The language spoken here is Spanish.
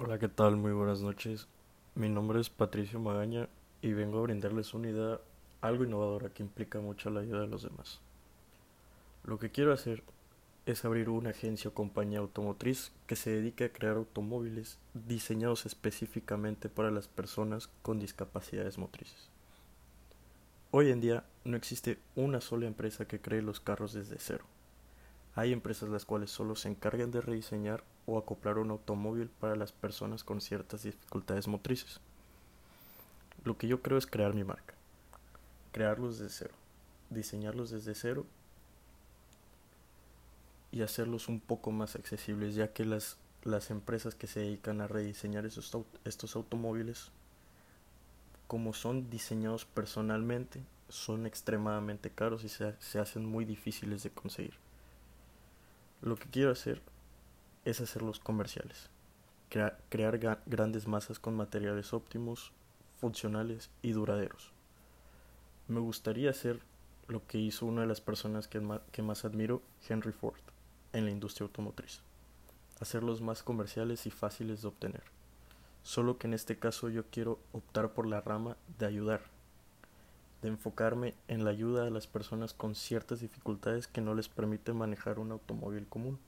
Hola, ¿qué tal? Muy buenas noches. Mi nombre es Patricio Magaña y vengo a brindarles una idea algo innovadora que implica mucho la ayuda de los demás. Lo que quiero hacer es abrir una agencia o compañía automotriz que se dedique a crear automóviles diseñados específicamente para las personas con discapacidades motrices. Hoy en día no existe una sola empresa que cree los carros desde cero. Hay empresas las cuales solo se encargan de rediseñar o acoplar un automóvil para las personas con ciertas dificultades motrices. Lo que yo creo es crear mi marca, crearlos desde cero, diseñarlos desde cero y hacerlos un poco más accesibles, ya que las, las empresas que se dedican a rediseñar esos, estos automóviles, como son diseñados personalmente, son extremadamente caros y se, se hacen muy difíciles de conseguir. Lo que quiero hacer es hacerlos comerciales, crear grandes masas con materiales óptimos, funcionales y duraderos. Me gustaría hacer lo que hizo una de las personas que, que más admiro, Henry Ford, en la industria automotriz. Hacerlos más comerciales y fáciles de obtener. Solo que en este caso yo quiero optar por la rama de ayudar, de enfocarme en la ayuda a las personas con ciertas dificultades que no les permiten manejar un automóvil común.